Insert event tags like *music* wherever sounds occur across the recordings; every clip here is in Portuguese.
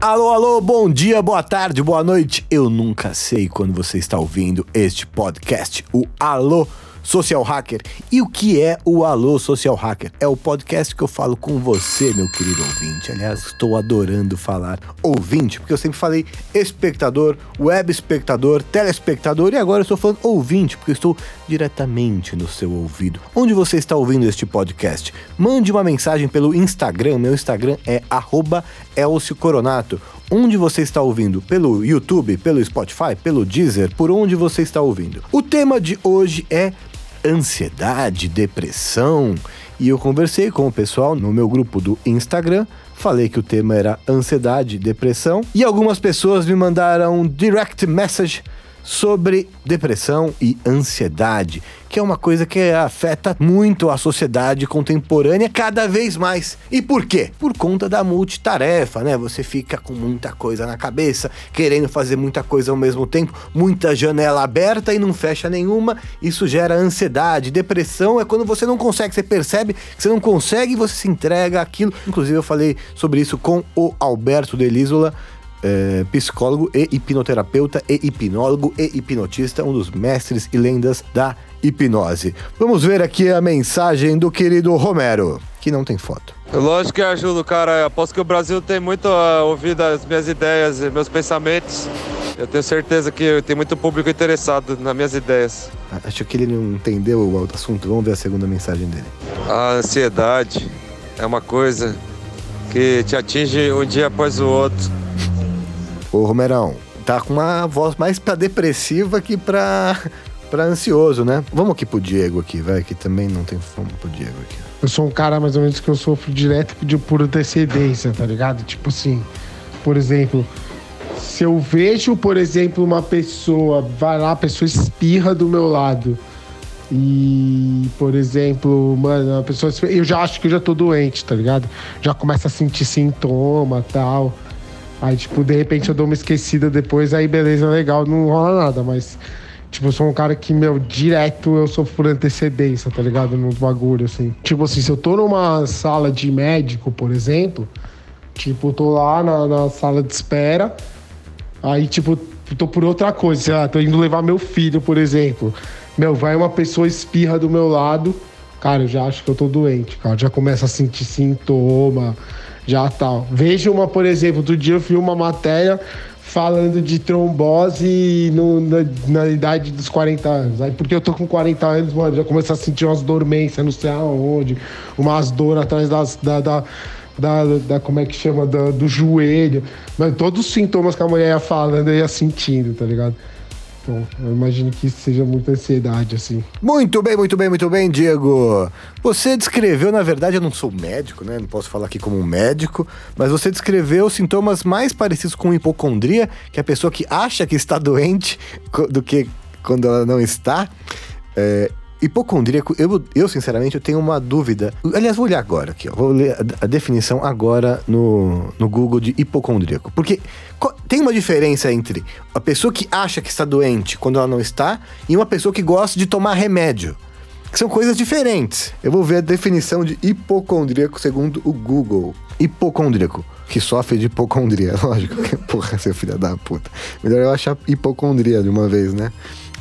Alô, alô, bom dia, boa tarde, boa noite. Eu nunca sei quando você está ouvindo este podcast, o Alô Social Hacker. E o que é o Alô Social Hacker? É o podcast que eu falo com você, meu querido ouvinte. Aliás, estou adorando falar ouvinte, porque eu sempre falei espectador, web espectador, telespectador e agora eu estou falando ouvinte, porque estou diretamente no seu ouvido. Onde você está ouvindo este podcast? Mande uma mensagem pelo Instagram. Meu Instagram é @elciocoronato. Onde você está ouvindo? Pelo YouTube, pelo Spotify, pelo Deezer, por onde você está ouvindo? O tema de hoje é ansiedade, depressão. E eu conversei com o pessoal no meu grupo do Instagram. Falei que o tema era ansiedade, depressão. E algumas pessoas me mandaram direct message sobre depressão e ansiedade, que é uma coisa que afeta muito a sociedade contemporânea cada vez mais. E por quê? Por conta da multitarefa, né? Você fica com muita coisa na cabeça, querendo fazer muita coisa ao mesmo tempo, muita janela aberta e não fecha nenhuma. Isso gera ansiedade. Depressão é quando você não consegue, você percebe que você não consegue e você se entrega aquilo. Inclusive, eu falei sobre isso com o Alberto Delisola é, psicólogo e hipnoterapeuta e hipnólogo e hipnotista, um dos mestres e lendas da hipnose. Vamos ver aqui a mensagem do querido Romero, que não tem foto. Lógico que ajudo, cara. Aposto que o Brasil tem muito a ouvir das minhas ideias e meus pensamentos. Eu tenho certeza que tem muito público interessado nas minhas ideias. Acho que ele não entendeu o assunto. Vamos ver a segunda mensagem dele. A ansiedade é uma coisa que te atinge um dia após o outro. Ô, Romerão, tá com uma voz mais pra depressiva que pra, *laughs* pra ansioso, né? Vamos aqui pro Diego aqui, vai, que também não tem fome pro Diego aqui. Eu sou um cara mais ou menos que eu sofro direto de por antecedência, tá ligado? Tipo assim, por exemplo, se eu vejo, por exemplo, uma pessoa, vai lá, a pessoa espirra do meu lado. E, por exemplo, mano, a pessoa. Eu já acho que eu já tô doente, tá ligado? Já começa a sentir sintoma tal. Aí, tipo, de repente eu dou uma esquecida depois, aí beleza, legal, não rola nada, mas. Tipo, eu sou um cara que, meu, direto eu sou por antecedência, tá ligado? Nos bagulho, assim. Tipo assim, se eu tô numa sala de médico, por exemplo, tipo, tô lá na, na sala de espera, aí, tipo, tô por outra coisa, sei lá, tô indo levar meu filho, por exemplo. Meu, vai uma pessoa espirra do meu lado, cara, eu já acho que eu tô doente, cara. Já começa a sentir sintoma, já tal. Veja uma, por exemplo, outro dia eu vi uma matéria falando de trombose no, na, na, idade dos 40 anos. Aí porque eu tô com 40 anos, mano, já começo a sentir umas dormências, não sei aonde, umas dores atrás das, da, da, da, da, como é que chama, da, do joelho. Mas todos os sintomas que a mulher ia falando, eu ia sentindo, tá ligado? Bom, eu imagino que isso seja muita ansiedade, assim. Muito bem, muito bem, muito bem, Diego. Você descreveu, na verdade, eu não sou médico, né? Não posso falar aqui como um médico, mas você descreveu sintomas mais parecidos com hipocondria, que é a pessoa que acha que está *laughs* doente do que quando ela não está. É, hipocondríaco, eu, eu sinceramente eu tenho uma dúvida. Aliás, vou olhar agora aqui, ó. Vou ler a, a definição agora no, no Google de hipocondríaco. Porque tem uma diferença entre a pessoa que acha que está doente quando ela não está e uma pessoa que gosta de tomar remédio. Que são coisas diferentes. Eu vou ver a definição de hipocondríaco segundo o Google. Hipocondríaco que sofre de hipocondria. *laughs* Lógico porra, seu filho da puta. Melhor eu achar hipocondria de uma vez, né?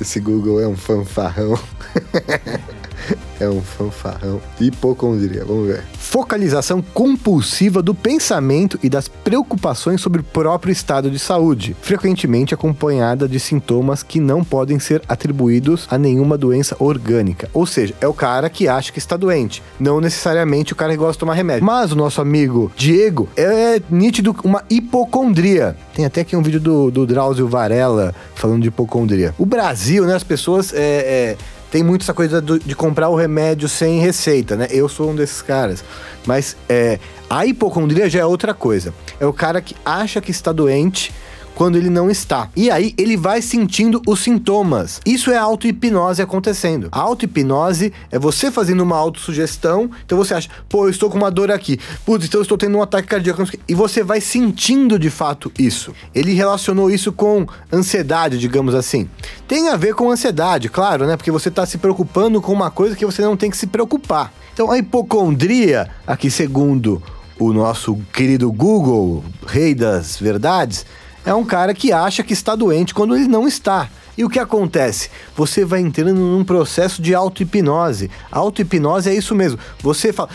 Esse Google é um fanfarrão. *laughs* *laughs* é um fanfarrão. Hipocondria, vamos ver. Focalização compulsiva do pensamento e das preocupações sobre o próprio estado de saúde, frequentemente acompanhada de sintomas que não podem ser atribuídos a nenhuma doença orgânica. Ou seja, é o cara que acha que está doente, não necessariamente o cara que gosta de tomar remédio. Mas o nosso amigo Diego é nítido uma hipocondria. Tem até aqui um vídeo do, do Drauzio Varela falando de hipocondria. O Brasil, né, as pessoas é, é tem muito essa coisa do, de comprar o remédio sem receita, né? Eu sou um desses caras. Mas é, a hipocondria já é outra coisa. É o cara que acha que está doente quando ele não está. E aí ele vai sentindo os sintomas. Isso é auto-hipnose acontecendo. A auto-hipnose é você fazendo uma autossugestão. Então você acha, pô, eu estou com uma dor aqui. Putz, então eu estou tendo um ataque cardíaco. E você vai sentindo de fato isso. Ele relacionou isso com ansiedade, digamos assim. Tem a ver com ansiedade, claro, né? Porque você está se preocupando com uma coisa que você não tem que se preocupar. Então a hipocondria, aqui segundo o nosso querido Google, rei das verdades, é um cara que acha que está doente quando ele não está. E o que acontece? Você vai entrando num processo de auto-hipnose. Auto-hipnose é isso mesmo. Você fala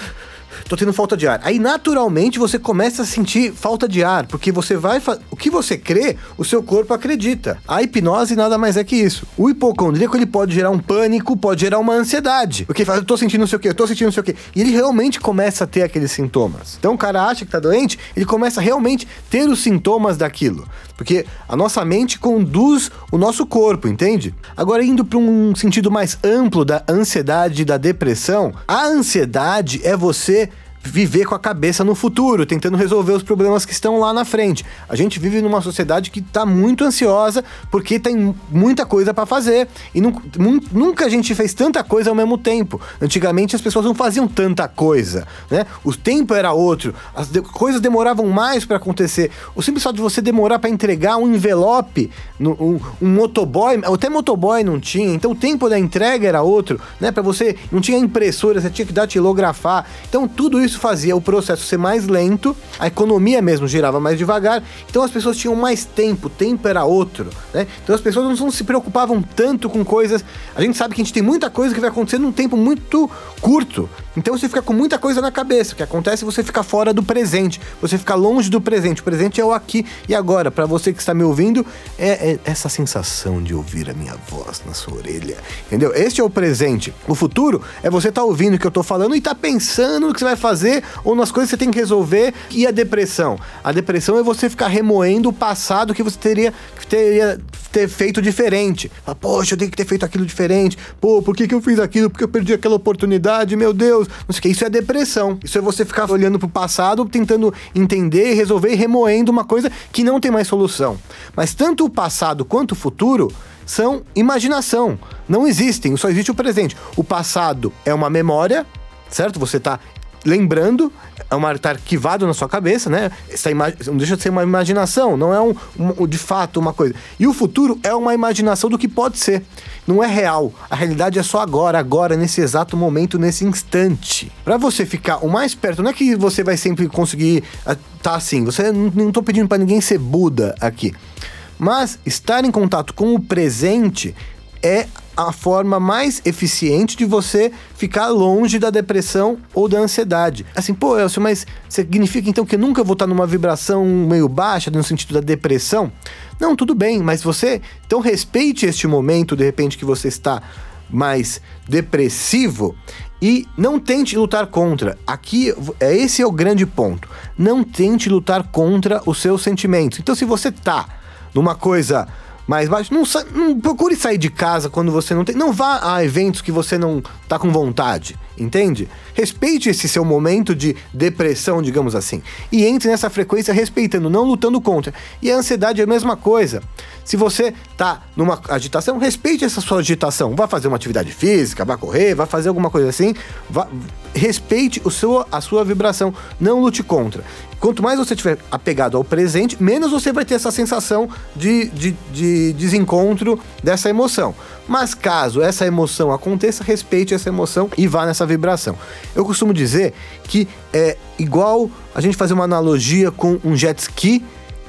tô tendo falta de ar. Aí naturalmente você começa a sentir falta de ar, porque você vai o que você crê, o seu corpo acredita. A hipnose nada mais é que isso. O hipocondríaco ele pode gerar um pânico, pode gerar uma ansiedade. Porque fala, eu tô sentindo não sei o que, eu tô sentindo não sei o que. E ele realmente começa a ter aqueles sintomas. Então o cara acha que tá doente, ele começa a realmente ter os sintomas daquilo. Porque a nossa mente conduz o nosso corpo, entende? Agora, indo para um sentido mais amplo da ansiedade e da depressão, a ansiedade é você viver com a cabeça no futuro, tentando resolver os problemas que estão lá na frente. A gente vive numa sociedade que está muito ansiosa porque tem muita coisa para fazer e nunca a gente fez tanta coisa ao mesmo tempo. Antigamente as pessoas não faziam tanta coisa, né? O tempo era outro, as de coisas demoravam mais para acontecer. O simples fato de você demorar para entregar um envelope, um, um, motoboy, até motoboy não tinha, então o tempo da entrega era outro, né? Para você não tinha impressora, você tinha que datilografar. Então tudo isso isso fazia o processo ser mais lento, a economia mesmo girava mais devagar, então as pessoas tinham mais tempo, tempo era outro, né? Então as pessoas não se preocupavam tanto com coisas. A gente sabe que a gente tem muita coisa que vai acontecer num tempo muito curto. Então você fica com muita coisa na cabeça. O que acontece é você ficar fora do presente, você fica longe do presente. O presente é o aqui e agora. Para você que está me ouvindo, é, é, essa sensação de ouvir a minha voz na sua orelha, entendeu? Este é o presente. O futuro é você estar tá ouvindo o que eu estou falando e estar tá pensando no que você vai fazer ou nas coisas que você tem que resolver. E a depressão? A depressão é você ficar remoendo o passado que você teria, que teria ter feito diferente. Fala, Poxa, eu tenho que ter feito aquilo diferente. Pô, por que, que eu fiz aquilo? Porque eu perdi aquela oportunidade, meu Deus. Não sei o que. Isso é depressão. Isso é você ficar olhando pro passado, tentando entender, resolver e remoendo uma coisa que não tem mais solução. Mas tanto o passado quanto o futuro são imaginação. Não existem, só existe o presente. O passado é uma memória, certo? Você está lembrando, é uma tá arquivado na sua cabeça, né? Essa não deixa de ser uma imaginação, não é um, um, de fato uma coisa. E o futuro é uma imaginação do que pode ser. Não é real. A realidade é só agora, agora, nesse exato momento, nesse instante. Para você ficar o mais perto, não é que você vai sempre conseguir estar tá assim. Você não, não tô pedindo para ninguém ser Buda aqui. Mas estar em contato com o presente é a forma mais eficiente de você ficar longe da depressão ou da ansiedade. Assim, pô, Elcio, mas significa então que eu nunca vou estar numa vibração meio baixa, no sentido da depressão? Não, tudo bem, mas você. Então respeite este momento, de repente, que você está mais depressivo e não tente lutar contra. Aqui, é esse é o grande ponto. Não tente lutar contra os seus sentimentos. Então, se você tá numa coisa mais baixo. Não, não, procure sair de casa quando você não tem. Não vá a eventos que você não tá com vontade, entende? Respeite esse seu momento de depressão, digamos assim. E entre nessa frequência respeitando, não lutando contra. E a ansiedade é a mesma coisa. Se você tá numa agitação, respeite essa sua agitação. Vá fazer uma atividade física, vá correr, vá fazer alguma coisa assim. Vá, respeite o seu, a sua vibração. Não lute contra. Quanto mais você estiver apegado ao presente, menos você vai ter essa sensação de, de, de desencontro dessa emoção. Mas caso essa emoção aconteça, respeite essa emoção e vá nessa vibração. Eu costumo dizer que é igual a gente fazer uma analogia com um jet ski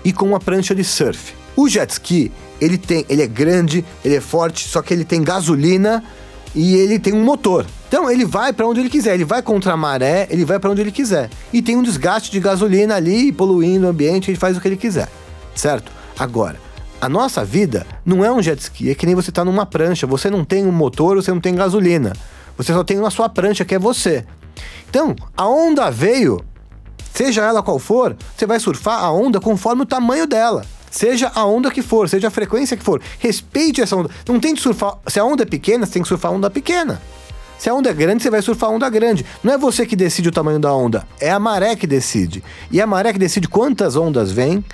e com uma prancha de surf. O jet ski, ele tem, ele é grande, ele é forte, só que ele tem gasolina e ele tem um motor. Então ele vai para onde ele quiser, ele vai contra a maré, ele vai para onde ele quiser. E tem um desgaste de gasolina ali, poluindo o ambiente, ele faz o que ele quiser, certo? Agora, a nossa vida não é um jet ski, é que nem você tá numa prancha, você não tem um motor, você não tem gasolina. Você só tem na sua prancha, que é você. Então, a onda veio, seja ela qual for, você vai surfar a onda conforme o tamanho dela. Seja a onda que for, seja a frequência que for. Respeite essa onda. Não tente surfar. Se a onda é pequena, você tem que surfar a onda pequena. Se a onda é grande, você vai surfar a onda grande. Não é você que decide o tamanho da onda, é a maré que decide. E a maré que decide quantas ondas vêm,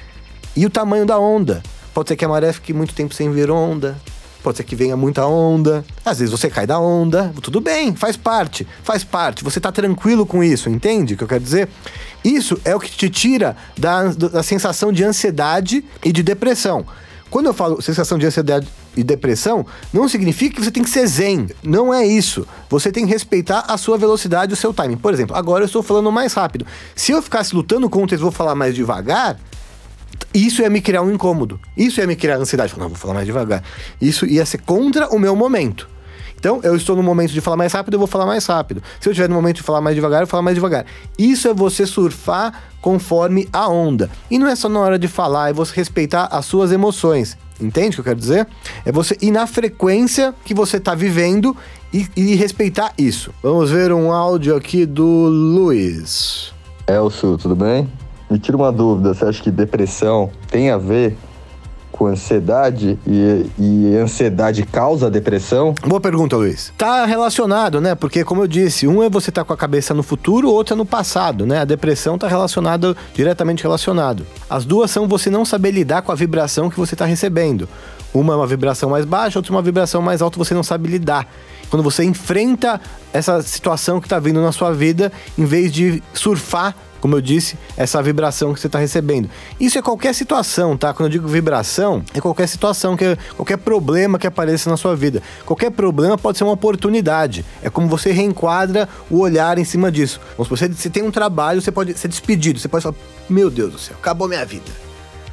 E o tamanho da onda. Pode ser que a maré fique muito tempo sem vir onda. Pode ser que venha muita onda. Às vezes você cai da onda. Tudo bem, faz parte. Faz parte. Você tá tranquilo com isso, entende o que eu quero dizer? Isso é o que te tira da, da sensação de ansiedade e de depressão. Quando eu falo sensação de ansiedade e depressão, não significa que você tem que ser zen. Não é isso. Você tem que respeitar a sua velocidade o seu timing. Por exemplo, agora eu estou falando mais rápido. Se eu ficasse lutando contra eles, vou falar mais devagar, isso ia me criar um incômodo. Isso ia me criar ansiedade. Não, vou falar mais devagar. Isso ia ser contra o meu momento. Então, eu estou no momento de falar mais rápido, eu vou falar mais rápido. Se eu estiver no momento de falar mais devagar, eu vou falar mais devagar. Isso é você surfar conforme a onda. E não é só na hora de falar, é você respeitar as suas emoções. Entende o que eu quero dizer? É você ir na frequência que você está vivendo e, e, respeitar isso. Vamos ver um áudio aqui do Luiz. Elcio, tudo bem? Me tira uma dúvida, você acha que depressão tem a ver com ansiedade e, e ansiedade causa depressão? Boa pergunta, Luiz. Tá relacionado, né? Porque, como eu disse, um é você tá com a cabeça no futuro, o outro é no passado, né? A depressão tá relacionada, diretamente relacionado. As duas são você não saber lidar com a vibração que você tá recebendo. Uma é uma vibração mais baixa, outra é uma vibração mais alta, você não sabe lidar. Quando você enfrenta essa situação que está vindo na sua vida, em vez de surfar como eu disse, essa vibração que você está recebendo. Isso é qualquer situação, tá? Quando eu digo vibração, é qualquer situação, que qualquer problema que apareça na sua vida. Qualquer problema pode ser uma oportunidade. É como você reenquadra o olhar em cima disso. Supor, você, tem um trabalho, você pode ser despedido, você pode falar: Meu Deus do céu, acabou minha vida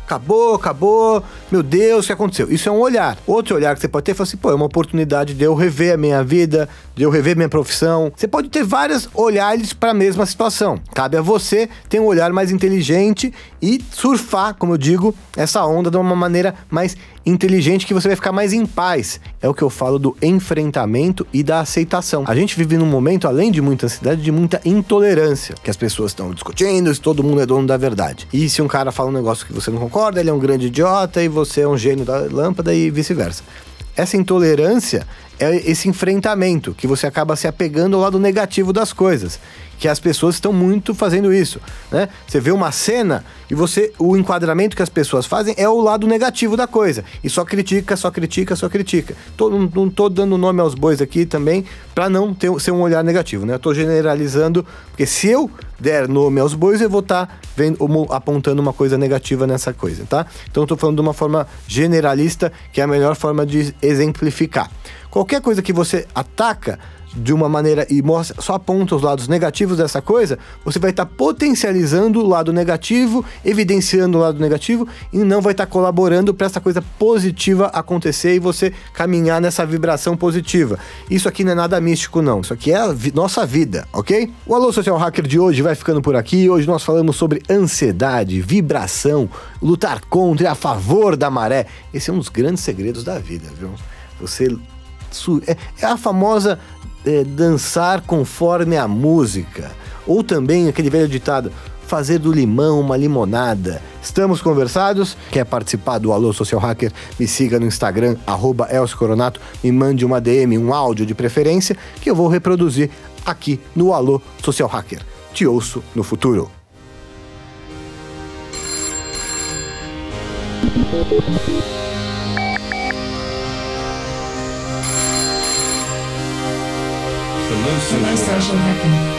acabou, acabou, meu Deus, o que aconteceu? Isso é um olhar. Outro olhar que você pode ter é assim, pô, é uma oportunidade de eu rever a minha vida, de eu rever minha profissão. Você pode ter vários olhares para a mesma situação. Cabe a você ter um olhar mais inteligente e surfar, como eu digo, essa onda de uma maneira mais inteligente que você vai ficar mais em paz. É o que eu falo do enfrentamento e da aceitação. A gente vive num momento, além de muita ansiedade, de muita intolerância, que as pessoas estão discutindo se todo mundo é dono da verdade. E se um cara fala um negócio que você não concorda, ele é um grande idiota e você é um gênio da lâmpada e vice-versa. Essa intolerância é esse enfrentamento que você acaba se apegando ao lado negativo das coisas que as pessoas estão muito fazendo isso, né? Você vê uma cena e você o enquadramento que as pessoas fazem é o lado negativo da coisa e só critica, só critica, só critica. Tô, não, não tô dando nome aos bois aqui também para não ter ser um olhar negativo, né? Eu tô generalizando porque se eu der nome aos bois eu vou estar tá vendo apontando uma coisa negativa nessa coisa, tá? Então eu tô falando de uma forma generalista que é a melhor forma de exemplificar. Qualquer coisa que você ataca de uma maneira e mostra, só aponta os lados negativos dessa coisa, você vai estar tá potencializando o lado negativo, evidenciando o lado negativo e não vai estar tá colaborando para essa coisa positiva acontecer e você caminhar nessa vibração positiva. Isso aqui não é nada místico não, isso aqui é a vi nossa vida, ok? O Alô Social Hacker de hoje vai ficando por aqui. Hoje nós falamos sobre ansiedade, vibração, lutar contra e a favor da maré. Esse é um dos grandes segredos da vida, viu? Você é, é a famosa é, dançar conforme a música. Ou também aquele velho ditado, fazer do limão uma limonada. Estamos conversados? Quer participar do Alô Social Hacker? Me siga no Instagram, arroba Coronato, me mande uma DM, um áudio de preferência, que eu vou reproduzir aqui no Alô Social Hacker. Te ouço no futuro. Hallucination happen.